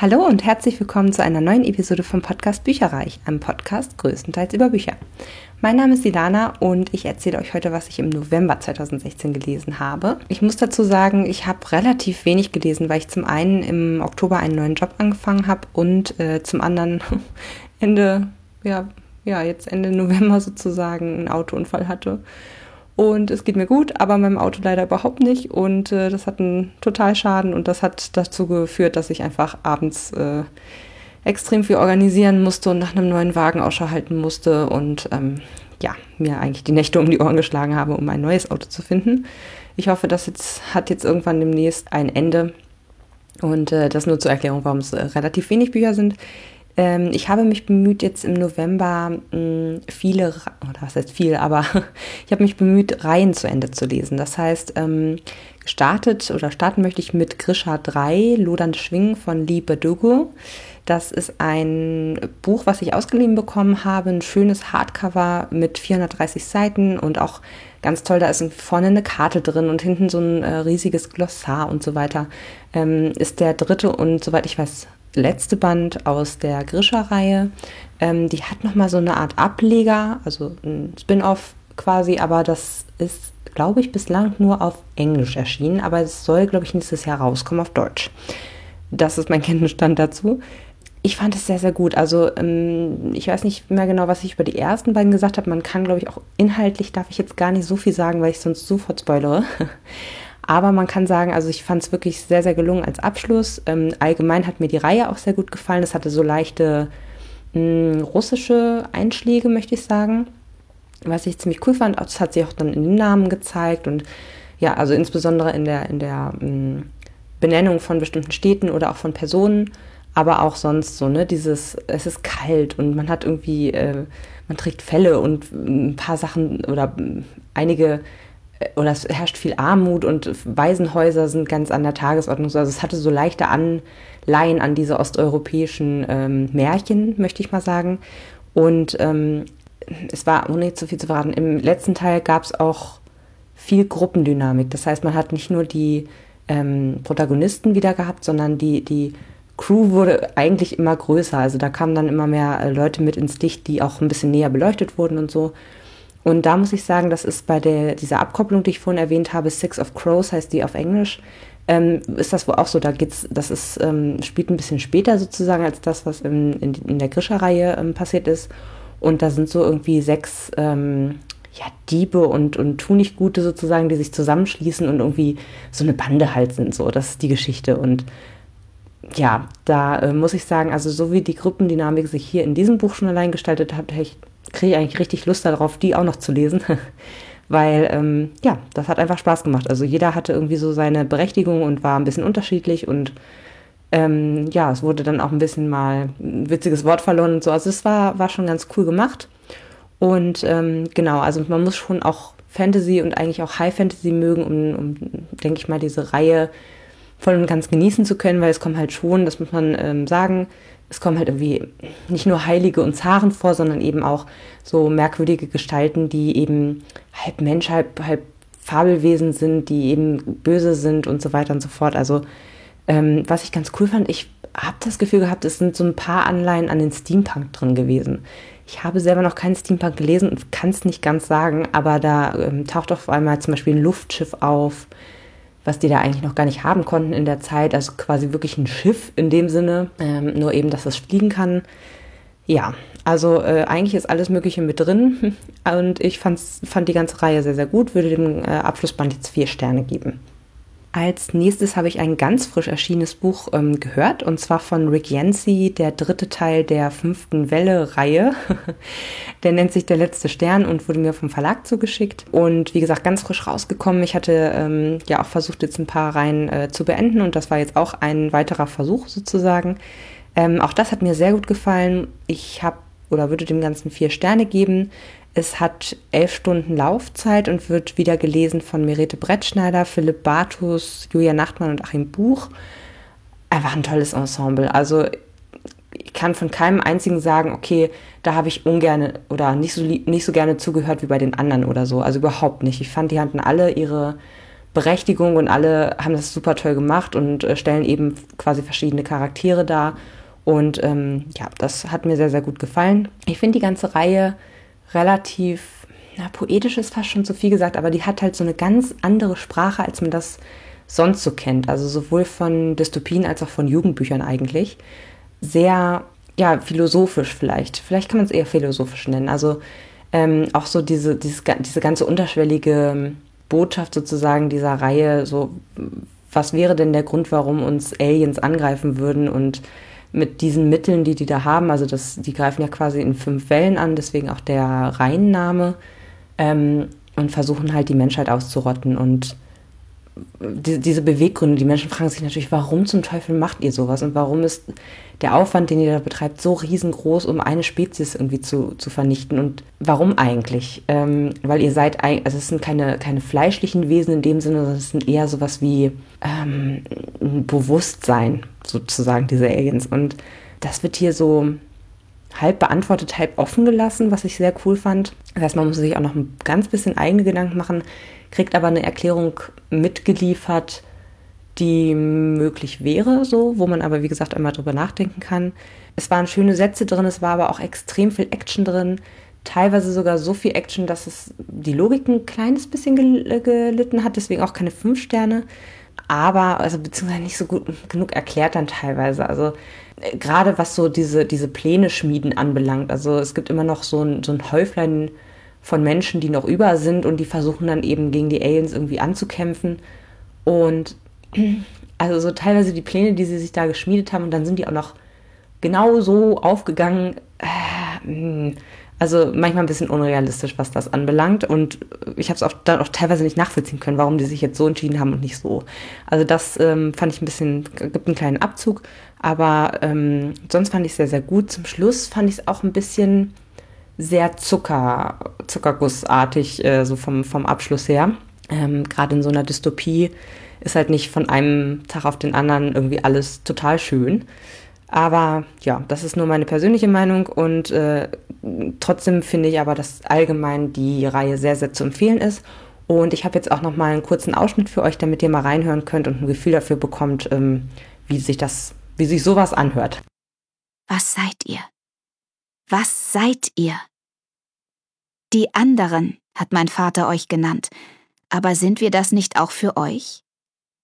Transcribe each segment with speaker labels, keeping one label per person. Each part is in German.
Speaker 1: Hallo und herzlich willkommen zu einer neuen Episode vom Podcast Bücherreich, einem Podcast größtenteils über Bücher. Mein Name ist Ilana und ich erzähle euch heute, was ich im November 2016 gelesen habe. Ich muss dazu sagen, ich habe relativ wenig gelesen, weil ich zum einen im Oktober einen neuen Job angefangen habe und äh, zum anderen Ende, ja, ja, jetzt Ende November sozusagen einen Autounfall hatte. Und es geht mir gut, aber meinem Auto leider überhaupt nicht. Und äh, das hat einen Totalschaden und das hat dazu geführt, dass ich einfach abends äh, extrem viel organisieren musste und nach einem neuen Wagen Ausschau halten musste und ähm, ja, mir eigentlich die Nächte um die Ohren geschlagen habe, um ein neues Auto zu finden. Ich hoffe, das jetzt hat jetzt irgendwann demnächst ein Ende. Und äh, das nur zur Erklärung, warum es äh, relativ wenig Bücher sind. Ähm, ich habe mich bemüht, jetzt im November mh, hm, viele, oder was heißt viel, aber ich habe mich bemüht, Reihen zu Ende zu lesen. Das heißt, ähm, gestartet oder starten möchte ich mit Grisha 3, Lodernde Schwingen von Lee Badugo. Das ist ein Buch, was ich ausgeliehen bekommen habe, ein schönes Hardcover mit 430 Seiten und auch ganz toll, da ist vorne eine Karte drin und hinten so ein äh, riesiges Glossar und so weiter. Ähm, ist der dritte und soweit ich weiß letzte Band aus der Grisha-Reihe. Ähm, die hat nochmal so eine Art Ableger, also ein Spin-off quasi, aber das ist, glaube ich, bislang nur auf Englisch erschienen, aber es soll, glaube ich, nächstes Jahr rauskommen auf Deutsch. Das ist mein Kenntnisstand dazu. Ich fand es sehr, sehr gut. Also ähm, ich weiß nicht mehr genau, was ich über die ersten beiden gesagt habe. Man kann, glaube ich, auch inhaltlich darf ich jetzt gar nicht so viel sagen, weil ich sonst sofort spoilere. Aber man kann sagen, also ich fand es wirklich sehr, sehr gelungen als Abschluss. Ähm, allgemein hat mir die Reihe auch sehr gut gefallen. Es hatte so leichte mh, hm, russische Einschläge, möchte ich sagen. Was ich ziemlich cool fand, das hat sich auch dann in den Namen gezeigt und ja, also insbesondere in der, in der mh, hm, Benennung von bestimmten Städten oder auch von Personen, aber auch sonst so, ne, dieses, es ist kalt und man hat irgendwie, äh, man trägt Felle und ein paar Sachen oder einige oder es herrscht viel Armut und Waisenhäuser sind ganz an der Tagesordnung. Also es hatte so leichte Anleihen an diese osteuropäischen ähm, Märchen, möchte ich mal sagen. Und ähm, es war, ohne zu viel zu verraten, im letzten Teil gab es auch viel Gruppendynamik. Das heißt, man hat nicht nur die ähm, Protagonisten wieder gehabt, sondern die, die Crew wurde eigentlich immer größer. Also da kamen dann immer mehr äh, Leute mit ins Licht, die auch ein bisschen näher beleuchtet wurden und so. Und da muss ich sagen, das ist bei der, dieser Abkopplung, die ich vorhin erwähnt habe, Six of Crows heißt die auf Englisch, ähm, ist das wohl auch so. Da geht's, das ist, ähm, spielt ein bisschen später sozusagen als das, was in, in, in der Grischer-Reihe ähm, passiert ist. Und da sind so irgendwie sechs ähm, ja, Diebe und, und Tunichtgute sozusagen, die sich zusammenschließen und irgendwie so eine Bande halt sind. So, das ist die Geschichte. Und ja, da äh, muss ich sagen, also so wie die Gruppendynamik sich hier in diesem Buch schon allein gestaltet hat, hätte ich kriege ich eigentlich richtig Lust darauf, die auch noch zu lesen. Weil, ähm, ja, das hat einfach Spaß gemacht. Also jeder hatte irgendwie so seine Berechtigung und war ein bisschen unterschiedlich und ähm, ja, es wurde dann auch ein bisschen mal ein witziges Wort verloren und so. Also es war, war schon ganz cool gemacht. Und ähm, genau, also man muss schon auch Fantasy und eigentlich auch High Fantasy mögen, um, um denke ich mal, diese Reihe voll und ganz genießen zu können, weil es kommt halt schon, das muss man ähm, sagen, es kommen halt irgendwie nicht nur Heilige und Zaren vor, sondern eben auch so merkwürdige Gestalten, die eben halb Mensch, halb, halb Fabelwesen sind, die eben böse sind und so weiter und so fort. Also ähm, was ich ganz cool fand, ich habe das Gefühl gehabt, es sind so ein paar Anleihen an den Steampunk drin gewesen. Ich habe selber noch keinen Steampunk gelesen und kann es nicht ganz sagen, aber da ähm, taucht auf einmal zum Beispiel ein Luftschiff auf, was die da eigentlich noch gar nicht haben konnten in der Zeit. Also quasi wirklich ein Schiff in dem Sinne, ähm, nur eben, dass es fliegen kann. Ja, also äh, eigentlich ist alles Mögliche mit drin und ich fand die ganze Reihe sehr, sehr gut, würde dem äh, Abschlussband jetzt vier Sterne geben. Als nächstes habe ich ein ganz frisch erschienenes Buch ähm, gehört, und zwar von Rick Yancey, der dritte Teil der fünften Welle-Reihe. der nennt sich Der letzte Stern und wurde mir vom Verlag zugeschickt. Und wie gesagt, ganz frisch rausgekommen. Ich hatte ähm, ja auch versucht, jetzt ein paar Reihen äh, zu beenden, und das war jetzt auch ein weiterer Versuch sozusagen. Ähm, auch das hat mir sehr gut gefallen. Ich habe oder würde dem Ganzen vier Sterne geben. Es hat elf Stunden Laufzeit und wird wieder gelesen von Merete Brettschneider, Philipp Bartus, Julia Nachtmann und Achim Buch. Einfach ein tolles Ensemble. Also ich kann von keinem einzigen sagen, okay, da habe ich ungern oder nicht so, nicht so gerne zugehört wie bei den anderen oder so. Also überhaupt nicht. Ich fand, die hatten alle ihre Berechtigung und alle haben das super toll gemacht und äh, stellen eben quasi verschiedene Charaktere dar. Und ähm, ja, das hat mir sehr, sehr gut gefallen. Ich finde die ganze Reihe relativ, na, poetisch ist fast schon zu viel gesagt, aber die hat halt so eine ganz andere Sprache, als man das sonst so kennt. Also sowohl von Dystopien als auch von Jugendbüchern eigentlich. Sehr, ja, philosophisch vielleicht. Vielleicht kann man es eher philosophisch nennen. Also ähm, auch so diese, dieses, diese ganze unterschwellige Botschaft sozusagen dieser Reihe, so was wäre denn der Grund, warum uns Aliens angreifen würden und mit diesen Mitteln, die die da haben, also das, die greifen ja quasi in fünf Wellen an, deswegen auch der Reinname ähm, und versuchen halt die Menschheit auszurotten und die, diese Beweggründe, die Menschen fragen sich natürlich, warum zum Teufel macht ihr sowas und warum ist der Aufwand, den ihr da betreibt, so riesengroß, um eine Spezies irgendwie zu, zu vernichten und warum eigentlich? Ähm, weil ihr seid, also es sind keine, keine fleischlichen Wesen in dem Sinne, sondern es sind eher sowas wie ähm, ein Bewusstsein, sozusagen, diese Aliens. Und das wird hier so halb beantwortet, halb offen gelassen, was ich sehr cool fand. Das heißt, man muss sich auch noch ein ganz bisschen eigene Gedanken machen, kriegt aber eine Erklärung mitgeliefert, die möglich wäre, so, wo man aber, wie gesagt, einmal drüber nachdenken kann. Es waren schöne Sätze drin, es war aber auch extrem viel Action drin. Teilweise sogar so viel Action, dass es die Logik ein kleines bisschen gel gelitten hat, deswegen auch keine fünf Sterne. Aber, also beziehungsweise nicht so gut genug erklärt dann teilweise. Also äh, gerade was so diese, diese Pläne schmieden anbelangt. Also es gibt immer noch so ein, so ein Häuflein von Menschen, die noch über sind und die versuchen dann eben gegen die Aliens irgendwie anzukämpfen. Und also so teilweise die Pläne, die sie sich da geschmiedet haben, und dann sind die auch noch genau so aufgegangen. Äh, also manchmal ein bisschen unrealistisch, was das anbelangt. Und ich habe es auch dann auch teilweise nicht nachvollziehen können, warum die sich jetzt so entschieden haben und nicht so. Also das ähm, fand ich ein bisschen, gibt einen kleinen Abzug. Aber ähm, sonst fand ich es sehr, sehr gut. Zum Schluss fand ich es auch ein bisschen sehr Zucker, Zuckergussartig, äh, so vom, vom Abschluss her. Ähm, Gerade in so einer Dystopie ist halt nicht von einem Tag auf den anderen irgendwie alles total schön. Aber ja, das ist nur meine persönliche Meinung und äh, trotzdem finde ich aber, dass allgemein die Reihe sehr, sehr zu empfehlen ist. Und ich habe jetzt auch noch mal einen kurzen Ausschnitt für euch, damit ihr mal reinhören könnt und ein Gefühl dafür bekommt, ähm, wie sich das, wie sich sowas anhört.
Speaker 2: Was seid ihr? Was seid ihr? Die anderen hat mein Vater euch genannt, aber sind wir das nicht auch für euch?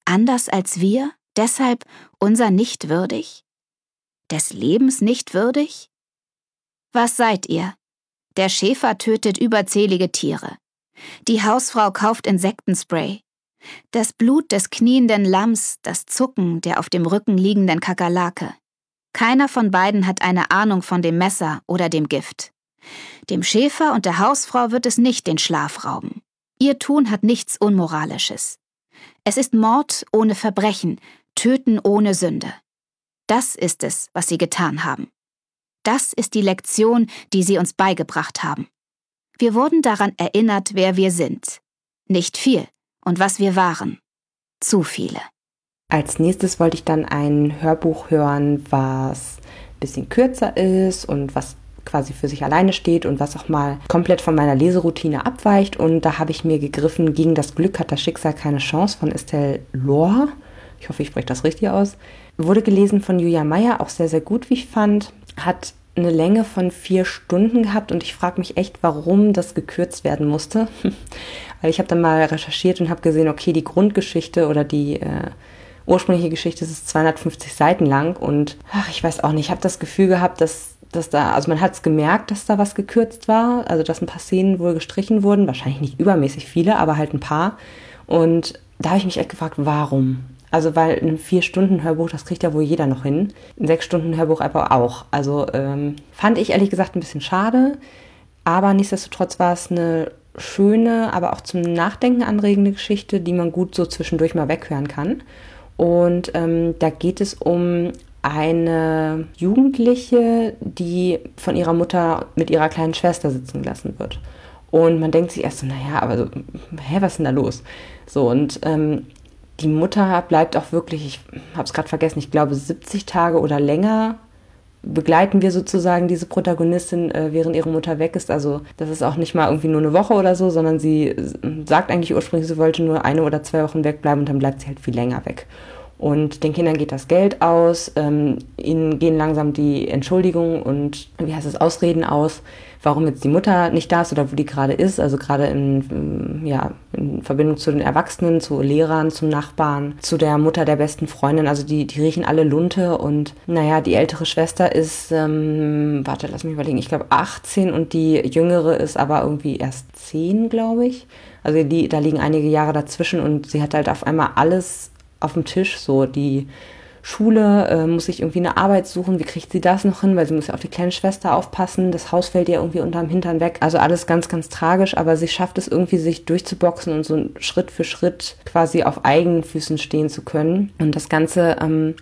Speaker 2: Anders als wir, deshalb unser nicht würdig? Des Lebens nicht würdig? Was seid ihr? Der Schäfer tötet überzählige Tiere. Die Hausfrau kauft Insektenspray. Das Blut des knienden Lamms, das Zucken der auf dem Rücken liegenden Kakerlake. Keiner von beiden hat eine Ahnung von dem Messer oder dem Gift. Dem Schäfer und der Hausfrau wird es nicht den Schlaf rauben. Ihr Tun hat nichts Unmoralisches. Es ist Mord ohne Verbrechen, Töten ohne Sünde. Das ist es, was sie getan haben. Das ist die Lektion, die sie uns beigebracht haben. Wir wurden daran erinnert, wer wir sind. Nicht viel und was wir waren. Zu viele.
Speaker 1: Als nächstes wollte ich dann ein Hörbuch hören, was ein bisschen kürzer ist und was quasi für sich alleine steht und was auch mal komplett von meiner Leseroutine abweicht. Und da habe ich mir gegriffen, gegen das Glück hat das Schicksal keine Chance von Estelle Lohr. Ich hoffe, ich spreche das richtig aus. Wurde gelesen von Julia Meyer, auch sehr, sehr gut, wie ich fand. Hat eine Länge von vier Stunden gehabt und ich frage mich echt, warum das gekürzt werden musste. Weil ich habe dann mal recherchiert und habe gesehen, okay, die Grundgeschichte oder die äh, ursprüngliche Geschichte ist 250 Seiten lang und ach, ich weiß auch nicht, ich habe das Gefühl gehabt, dass dass da, also man hat es gemerkt, dass da was gekürzt war, also dass ein paar Szenen wohl gestrichen wurden, wahrscheinlich nicht übermäßig viele, aber halt ein paar. Und da habe ich mich echt gefragt, warum? Also weil ein Vier-Stunden-Hörbuch, das kriegt ja wohl jeder noch hin. Ein Sechs-Stunden-Hörbuch aber auch. Also ähm, fand ich ehrlich gesagt ein bisschen schade, aber nichtsdestotrotz war es eine schöne, aber auch zum Nachdenken anregende Geschichte, die man gut so zwischendurch mal weghören kann. Und ähm, da geht es um eine Jugendliche, die von ihrer Mutter mit ihrer kleinen Schwester sitzen gelassen wird. Und man denkt sich erst so, naja, aber so, hä, was ist denn da los? So, und ähm, die Mutter bleibt auch wirklich, ich habe es gerade vergessen, ich glaube 70 Tage oder länger begleiten wir sozusagen diese Protagonistin, äh, während ihre Mutter weg ist. Also das ist auch nicht mal irgendwie nur eine Woche oder so, sondern sie sagt eigentlich ursprünglich, sie wollte nur eine oder zwei Wochen wegbleiben und dann bleibt sie halt viel länger weg. Und den Kindern geht das Geld aus, ähm, ihnen gehen langsam die Entschuldigungen und wie heißt es, Ausreden aus, warum jetzt die Mutter nicht da ist oder wo die gerade ist. Also gerade in, ja, in Verbindung zu den Erwachsenen, zu Lehrern, zu Nachbarn, zu der Mutter der besten Freundin. Also die, die riechen alle Lunte und naja, die ältere Schwester ist, ähm, warte, lass mich überlegen, ich glaube 18 und die jüngere ist aber irgendwie erst 10, glaube ich. Also die, da liegen einige Jahre dazwischen und sie hat halt auf einmal alles auf dem Tisch, so die Schule, äh, muss sich irgendwie eine Arbeit suchen, wie kriegt sie das noch hin, weil sie muss ja auf die kleine Schwester aufpassen, das Haus fällt ihr irgendwie unterm Hintern weg. Also alles ganz, ganz tragisch, aber sie schafft es irgendwie, sich durchzuboxen und so Schritt für Schritt quasi auf eigenen Füßen stehen zu können. Und das Ganze, ähm,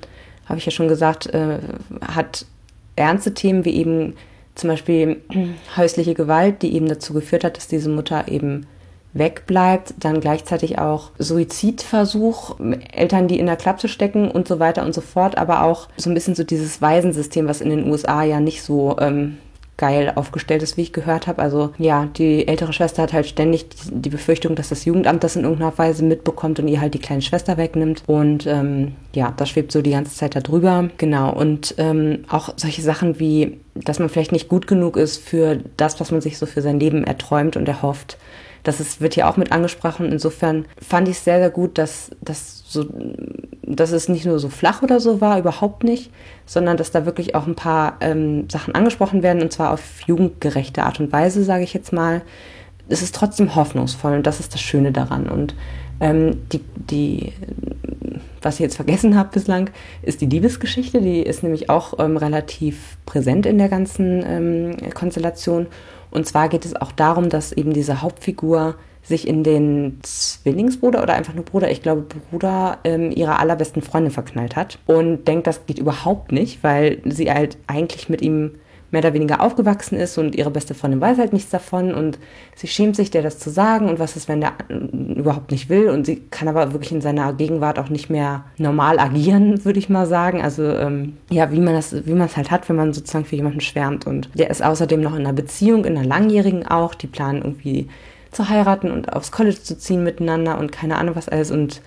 Speaker 1: habe ich ja schon gesagt, äh, hat ernste Themen wie eben zum Beispiel häusliche Gewalt, die eben dazu geführt hat, dass diese Mutter eben wegbleibt, dann gleichzeitig auch Suizidversuch, Eltern, die in der Klapse stecken und so weiter und so fort, aber auch so ein bisschen so dieses Waisensystem, was in den USA ja nicht so ähm, geil aufgestellt ist, wie ich gehört habe. Also ja, die ältere Schwester hat halt ständig die Befürchtung, dass das Jugendamt das in irgendeiner Weise mitbekommt und ihr halt die kleine Schwester wegnimmt. Und ähm, ja, das schwebt so die ganze Zeit darüber. Genau. Und ähm, auch solche Sachen wie, dass man vielleicht nicht gut genug ist für das, was man sich so für sein Leben erträumt und erhofft. Das ist, wird hier auch mit angesprochen. Insofern fand ich es sehr, sehr gut, dass, dass, so, dass es nicht nur so flach oder so war, überhaupt nicht, sondern dass da wirklich auch ein paar ähm, Sachen angesprochen werden und zwar auf jugendgerechte Art und Weise, sage ich jetzt mal. Es ist trotzdem hoffnungsvoll und das ist das Schöne daran. Und ähm, die, die, was ich jetzt vergessen habe bislang, ist die Liebesgeschichte. Die ist nämlich auch ähm, relativ präsent in der ganzen ähm, Konstellation. Und zwar geht es auch darum, dass eben diese Hauptfigur sich in den Zwillingsbruder oder einfach nur Bruder, ich glaube Bruder ähm, ihrer allerbesten Freundin verknallt hat und denkt, das geht überhaupt nicht, weil sie halt eigentlich mit ihm mehr oder weniger aufgewachsen ist und ihre beste Freundin weiß halt nichts davon und sie schämt sich, der das zu sagen und was ist, wenn der überhaupt nicht will und sie kann aber wirklich in seiner Gegenwart auch nicht mehr normal agieren, würde ich mal sagen. Also ähm, ja, wie man das, wie man es halt hat, wenn man sozusagen für jemanden schwärmt und der ist außerdem noch in einer Beziehung, in einer langjährigen auch, die planen irgendwie zu heiraten und aufs College zu ziehen miteinander und keine Ahnung was alles und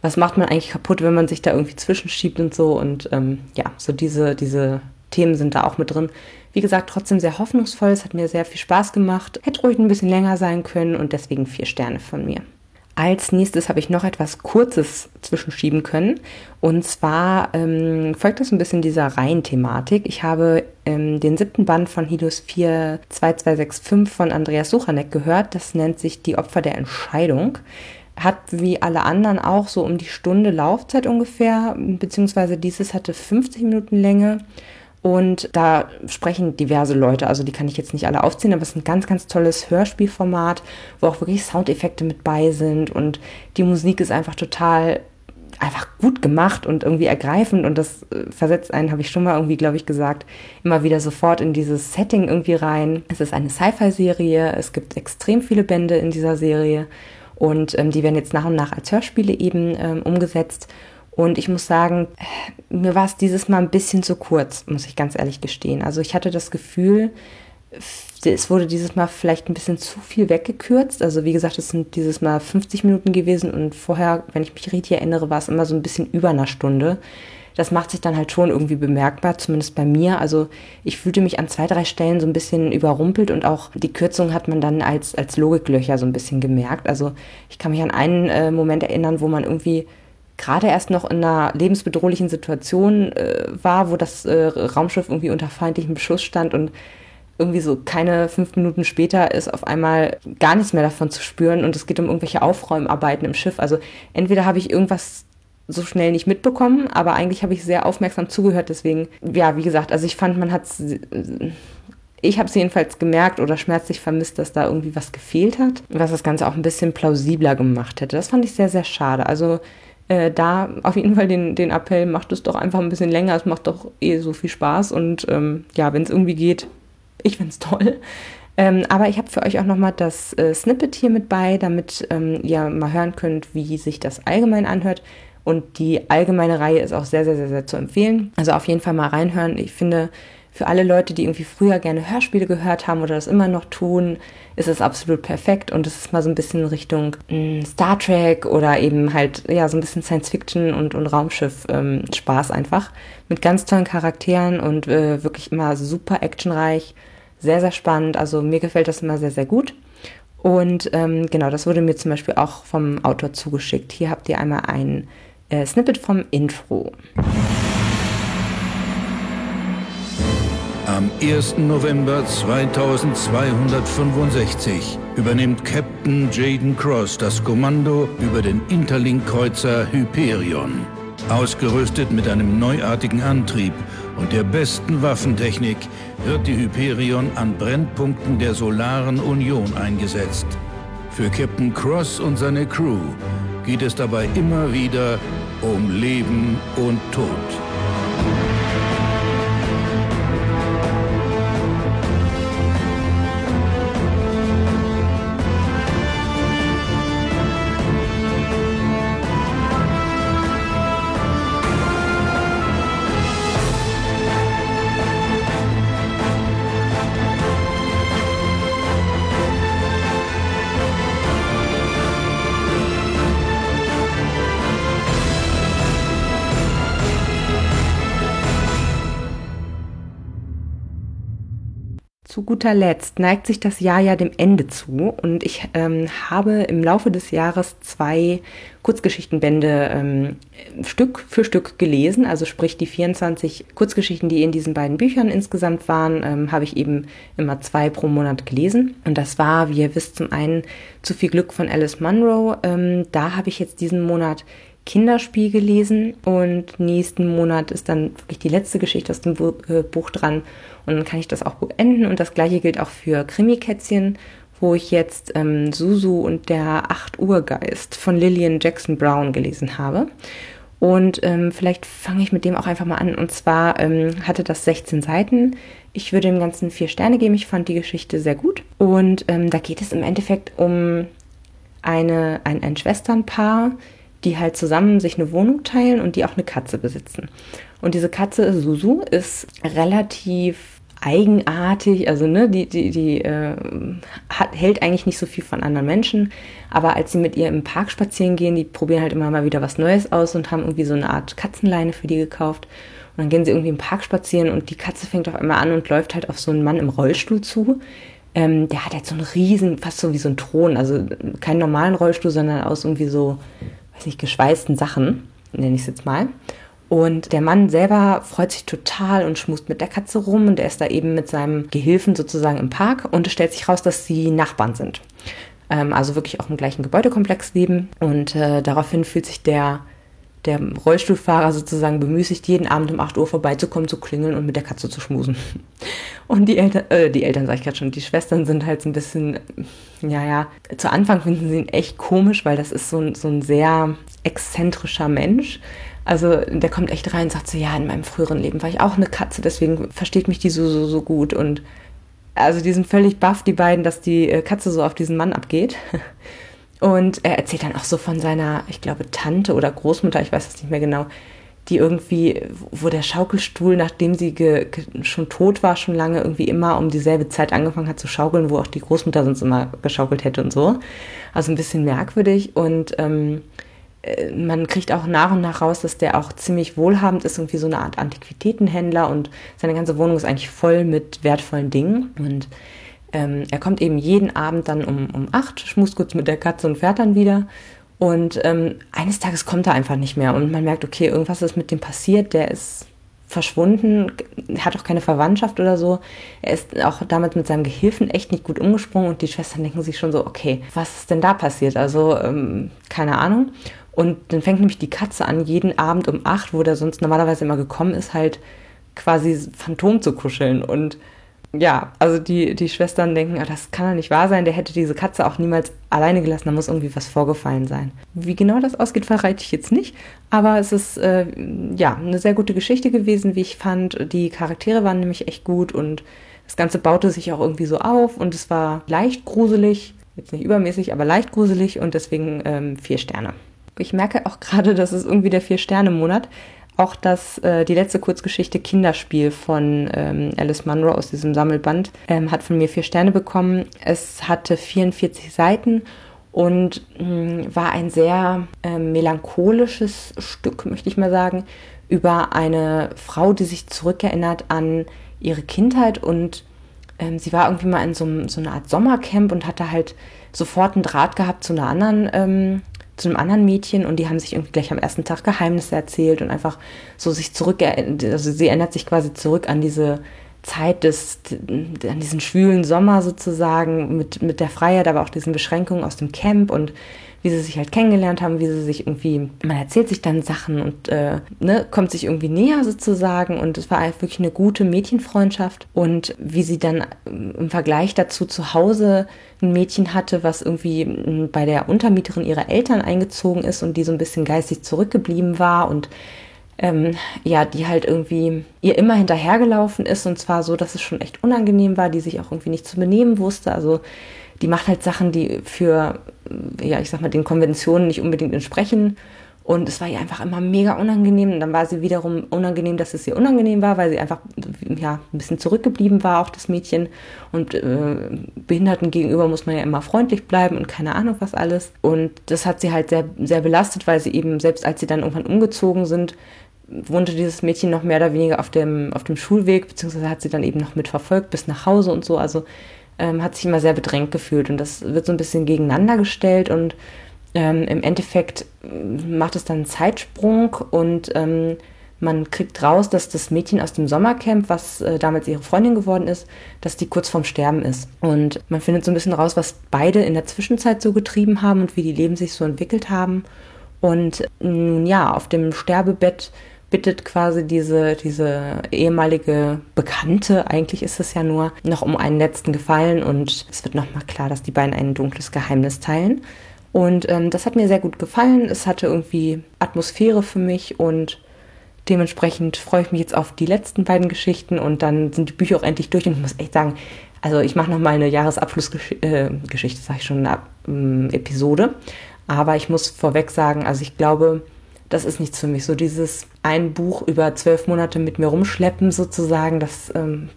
Speaker 1: was macht man eigentlich kaputt, wenn man sich da irgendwie zwischenschiebt und so und ähm, ja, so diese, diese Themen sind da auch mit drin. Wie gesagt, trotzdem sehr hoffnungsvoll. Es hat mir sehr viel Spaß gemacht. Hätte ruhig ein bisschen länger sein können und deswegen vier Sterne von mir. Als nächstes habe ich noch etwas Kurzes zwischenschieben können. Und zwar ähm, folgt das ein bisschen dieser Reihenthematik. Ich habe ähm, den siebten Band von Hidus 42265 von Andreas Suchanek gehört. Das nennt sich Die Opfer der Entscheidung. Hat wie alle anderen auch so um die Stunde Laufzeit ungefähr, beziehungsweise dieses hatte 50 Minuten Länge. Und da sprechen diverse Leute, also die kann ich jetzt nicht alle aufziehen, aber es ist ein ganz, ganz tolles Hörspielformat, wo auch wirklich Soundeffekte mit bei sind und die Musik ist einfach total einfach gut gemacht und irgendwie ergreifend und das äh, versetzt einen, habe ich schon mal irgendwie, glaube ich, gesagt, immer wieder sofort in dieses Setting irgendwie rein. Es ist eine Sci-Fi-Serie, es gibt extrem viele Bände in dieser Serie und ähm, die werden jetzt nach und nach als Hörspiele eben ähm, umgesetzt und ich muss sagen, mir war es dieses Mal ein bisschen zu kurz, muss ich ganz ehrlich gestehen. Also ich hatte das Gefühl, es wurde dieses Mal vielleicht ein bisschen zu viel weggekürzt. Also wie gesagt, es sind dieses Mal 50 Minuten gewesen und vorher, wenn ich mich richtig erinnere, war es immer so ein bisschen über einer Stunde. Das macht sich dann halt schon irgendwie bemerkbar, zumindest bei mir. Also ich fühlte mich an zwei, drei Stellen so ein bisschen überrumpelt und auch die Kürzung hat man dann als, als Logiklöcher so ein bisschen gemerkt. Also ich kann mich an einen äh, Moment erinnern, wo man irgendwie gerade erst noch in einer lebensbedrohlichen Situation äh, war, wo das äh, Raumschiff irgendwie unter feindlichem Beschuss stand und irgendwie so keine fünf Minuten später ist auf einmal gar nichts mehr davon zu spüren und es geht um irgendwelche Aufräumarbeiten im Schiff. Also entweder habe ich irgendwas so schnell nicht mitbekommen, aber eigentlich habe ich sehr aufmerksam zugehört. Deswegen, ja, wie gesagt, also ich fand, man hat ich habe es jedenfalls gemerkt oder schmerzlich vermisst, dass da irgendwie was gefehlt hat, was das Ganze auch ein bisschen plausibler gemacht hätte. Das fand ich sehr, sehr schade. Also äh, da auf jeden Fall den, den Appell, macht es doch einfach ein bisschen länger, es macht doch eh so viel Spaß und ähm, ja, wenn es irgendwie geht, ich finde es toll. Ähm, aber ich habe für euch auch nochmal das äh, Snippet hier mit bei, damit ähm, ihr mal hören könnt, wie sich das allgemein anhört. Und die allgemeine Reihe ist auch sehr, sehr, sehr, sehr zu empfehlen. Also auf jeden Fall mal reinhören. Ich finde, für alle Leute, die irgendwie früher gerne Hörspiele gehört haben oder das immer noch tun, ist es absolut perfekt und es ist mal so ein bisschen Richtung mh, hm, Star Trek oder eben halt ja so ein bisschen Science Fiction und, und Raumschiff ähm, Spaß einfach mit ganz tollen Charakteren und äh, wirklich immer super actionreich, sehr sehr spannend. Also mir gefällt das immer sehr sehr gut. Und ähm, genau, das wurde mir zum Beispiel auch vom Autor zugeschickt. Hier habt ihr einmal ein äh, Snippet vom Intro.
Speaker 3: Am 1. November 2265 übernimmt Captain Jaden Cross das Kommando über den Interlink-Kreuzer Hyperion. Ausgerüstet mit einem neuartigen Antrieb und der besten Waffentechnik wird die Hyperion an Brennpunkten der Solaren Union eingesetzt. Für Captain Cross und seine Crew geht es dabei immer wieder um Leben und Tod.
Speaker 1: Guter Letzt neigt sich das Jahr ja dem Ende zu und ich ähm, habe im Laufe des Jahres zwei Kurzgeschichtenbände ähm, Stück für Stück gelesen. Also sprich die 24 Kurzgeschichten, die in diesen beiden Büchern insgesamt waren, ähm, habe ich eben immer zwei pro Monat gelesen. Und das war, wie ihr wisst, zum einen Zu viel Glück von Alice Munro. Ähm, da habe ich jetzt diesen Monat Kinderspiel gelesen und nächsten Monat ist dann wirklich die letzte Geschichte aus dem äh, Buch dran und dann kann ich das auch beenden und das gleiche gilt auch für Krimikätzchen, wo ich jetzt ähm, Susu und der 8 Uhr Geist von Lillian Jackson Brown gelesen habe. Und ähm, vielleicht fange ich mit dem auch einfach mal an. Und zwar ähm, hatte das 16 Seiten. Ich würde dem Ganzen vier Sterne geben. Ich fand die Geschichte sehr gut. Und ähm, da geht es im Endeffekt um eine, ein, ein Schwesternpaar, die halt zusammen sich eine Wohnung teilen und die auch eine Katze besitzen. Und diese Katze Susu ist relativ eigenartig, also ne, die, die, die äh, hat, hält eigentlich nicht so viel von anderen Menschen, aber als sie mit ihr im Park spazieren gehen, die probieren halt immer mal wieder was Neues aus und haben irgendwie so eine Art Katzenleine für die gekauft. Und dann gehen sie irgendwie im Park spazieren und die Katze fängt auf einmal an und läuft halt auf so einen Mann im Rollstuhl zu. Ähm, der hat halt so einen riesen, fast so wie so ein Thron, also keinen normalen Rollstuhl, sondern aus irgendwie so weiß nicht, geschweißten Sachen, nenne ich es jetzt mal. Und der Mann selber freut sich total und schmust mit der Katze rum und er ist da eben mit seinem Gehilfen sozusagen im Park und es stellt sich raus, dass sie Nachbarn sind. Ähm, also wirklich auch im gleichen Gebäudekomplex leben und äh, daraufhin fühlt sich der der Rollstuhlfahrer sozusagen bemüßigt, jeden Abend um 8 Uhr vorbeizukommen, zu klingeln und mit der Katze zu schmusen. Und die Eltern, äh, die Eltern sag ich gerade schon, die Schwestern sind halt so ein bisschen, ja, ja, zu Anfang finden sie ihn echt komisch, weil das ist so ein, so ein sehr exzentrischer Mensch. Also der kommt echt rein und sagt so, ja, in meinem früheren Leben war ich auch eine Katze, deswegen versteht mich die so, so, so gut. Und also die sind völlig baff, die beiden, dass die äh, Katze so auf diesen Mann abgeht. Und er erzählt dann auch so von seiner, ich glaube, Tante oder Großmutter, ich weiß es nicht mehr genau, die irgendwie, wo der Schaukelstuhl, nachdem sie schon tot war, schon lange irgendwie immer um dieselbe Zeit angefangen hat zu schaukeln, wo auch die Großmutter sonst immer geschaukelt hätte und so. Also ein bisschen merkwürdig und ähm, äh, man kriegt auch nach und nach raus, dass der auch ziemlich wohlhabend ist, irgendwie so eine Art Antiquitätenhändler und seine ganze Wohnung ist eigentlich voll mit wertvollen Dingen und ähm, er kommt eben jeden Abend dann um, um acht, schmust kurz mit der Katze und fährt dann wieder. Und ähm, eines Tages kommt er einfach nicht mehr und man merkt, okay, irgendwas ist mit dem passiert, der ist verschwunden, hat auch keine Verwandtschaft oder so. Er ist auch damit mit seinem Gehilfen echt nicht gut umgesprungen und die Schwestern denken sich schon so, okay, was ist denn da passiert? Also, ähm, keine Ahnung. Und dann fängt nämlich die Katze an, jeden Abend um acht, wo der sonst normalerweise immer gekommen ist, halt quasi Phantom zu kuscheln und ja, also die, die Schwestern denken, ah, das kann ja nicht wahr sein, der hätte diese Katze auch niemals alleine gelassen, da muss irgendwie was vorgefallen sein. Wie genau das ausgeht, verrate ich jetzt nicht, aber es ist äh, ja eine sehr gute Geschichte gewesen, wie ich fand. Die Charaktere waren nämlich echt gut und das Ganze baute sich auch irgendwie so auf und es war leicht gruselig, jetzt nicht übermäßig, aber leicht gruselig und deswegen ähm, vier Sterne. Ich merke auch gerade, das ist irgendwie der Vier-Sterne-Monat. Auch das, äh, die letzte Kurzgeschichte Kinderspiel von ähm, Alice Munro aus diesem Sammelband ähm, hat von mir vier Sterne bekommen. Es hatte 44 Seiten und mh, hm, war ein sehr äh, melancholisches Stück, möchte ich mal sagen, über eine Frau, die sich zurückerinnert an ihre Kindheit und ähm, sie war irgendwie mal in so, so einer Art Sommercamp und hatte halt sofort einen Draht gehabt zu einer anderen ähm, zu einem anderen Mädchen und die haben sich irgendwie gleich am ersten Tag Geheimnisse erzählt und einfach so sich zurück, also sie erinnert sich quasi zurück an diese Zeit des, an diesen schwülen Sommer sozusagen mit, mit der Freiheit, aber auch diesen Beschränkungen aus dem Camp und wie sie sich halt kennengelernt haben, wie sie sich irgendwie, man erzählt sich dann Sachen und äh, ne, kommt sich irgendwie näher sozusagen und es war halt wirklich eine gute Mädchenfreundschaft und wie sie dann im Vergleich dazu zu Hause ein Mädchen hatte, was irgendwie bei der Untermieterin ihrer Eltern eingezogen ist und die so ein bisschen geistig zurückgeblieben war und ähm, ja, die halt irgendwie ihr immer hinterhergelaufen ist und zwar so, dass es schon echt unangenehm war, die sich auch irgendwie nicht zu benehmen wusste. Also die macht halt Sachen, die für, ja, ich sag mal, den Konventionen nicht unbedingt entsprechen. Und es war ihr einfach immer mega unangenehm. Und dann war sie wiederum unangenehm, dass es ihr unangenehm war, weil sie einfach ja, ein bisschen zurückgeblieben war, auch das Mädchen. Und äh, Behinderten gegenüber muss man ja immer freundlich bleiben und keine Ahnung was alles. Und das hat sie halt sehr, sehr belastet, weil sie eben, selbst als sie dann irgendwann umgezogen sind, wohnte dieses Mädchen noch mehr oder weniger auf dem, auf dem Schulweg, beziehungsweise hat sie dann eben noch mitverfolgt bis nach Hause und so. Also ähm, hat sich immer sehr bedrängt gefühlt und das wird so ein bisschen gegeneinander gestellt und ähm, im Endeffekt macht es dann einen Zeitsprung und ähm, man kriegt raus, dass das Mädchen aus dem Sommercamp, was äh, damals ihre Freundin geworden ist, dass die kurz vorm Sterben ist. Und man findet so ein bisschen raus, was beide in der Zwischenzeit so getrieben haben und wie die Leben sich so entwickelt haben. Und nun ja, auf dem Sterbebett bittet quasi diese, diese ehemalige Bekannte, eigentlich ist es ja nur, noch um einen letzten Gefallen und es wird nochmal klar, dass die beiden ein dunkles Geheimnis teilen. Und ähm, das hat mir sehr gut gefallen. Es hatte irgendwie Atmosphäre für mich und dementsprechend freue ich mich jetzt auf die letzten beiden Geschichten und dann sind die Bücher auch endlich durch und ich muss echt sagen, also ich mache nochmal eine Jahresabschlussgeschichte, äh, Geschichte, sage ich schon, eine ähm, Episode. Aber ich muss vorweg sagen, also ich glaube, das ist nichts für mich. So dieses ein Buch über zwölf Monate mit mir rumschleppen sozusagen, das ähm,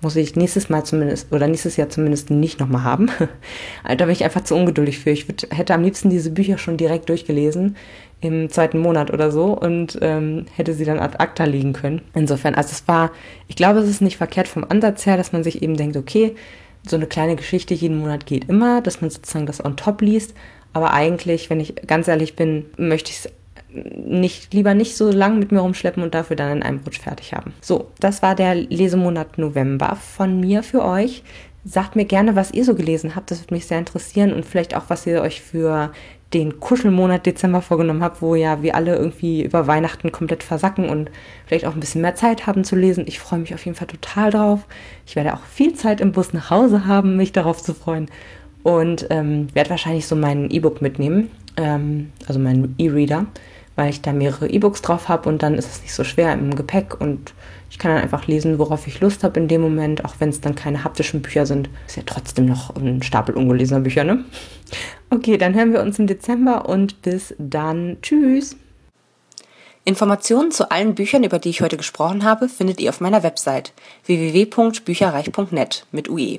Speaker 1: muss ich nächstes Mal zumindest oder nächstes Jahr zumindest nicht nochmal haben. da bin ich einfach zu ungeduldig für. Ich würd, hätte am liebsten diese Bücher schon direkt durchgelesen im zweiten Monat oder so und ähm, hätte sie dann ad acta liegen können. Insofern, also es war, ich glaube, es ist nicht verkehrt vom Ansatz her, dass man sich eben denkt, okay, so eine kleine Geschichte jeden Monat geht immer, dass man sozusagen das on top liest. Aber eigentlich, wenn ich ganz ehrlich bin, möchte ich es nicht, lieber nicht so lang mit mir rumschleppen und dafür dann in einem Rutsch fertig haben. So, das war der Lesemonat November von mir für euch. Sagt mir gerne, was ihr so gelesen habt. Das würde mich sehr interessieren und vielleicht auch, was ihr euch für den Kuschelmonat Dezember vorgenommen habt, wo ja wir alle irgendwie über Weihnachten komplett versacken und vielleicht auch ein bisschen mehr Zeit haben zu lesen. Ich freue mich auf jeden Fall total drauf. Ich werde auch viel Zeit im Bus nach Hause haben, mich darauf zu freuen. Und ähm, werde wahrscheinlich so mein E-Book mitnehmen, ähm, also meinen E-Reader weil ich da mehrere E-Books drauf habe und dann ist es nicht so schwer im Gepäck und ich kann dann einfach lesen, worauf ich Lust habe in dem Moment, auch wenn es dann keine haptischen Bücher sind. Ist ja trotzdem noch ein Stapel ungelesener Bücher, ne? Okay, dann hören wir uns im Dezember und bis dann. Tschüss!
Speaker 4: Informationen zu allen Büchern, über die ich heute gesprochen habe, findet ihr auf meiner Website www.bücherreich.net mit UE.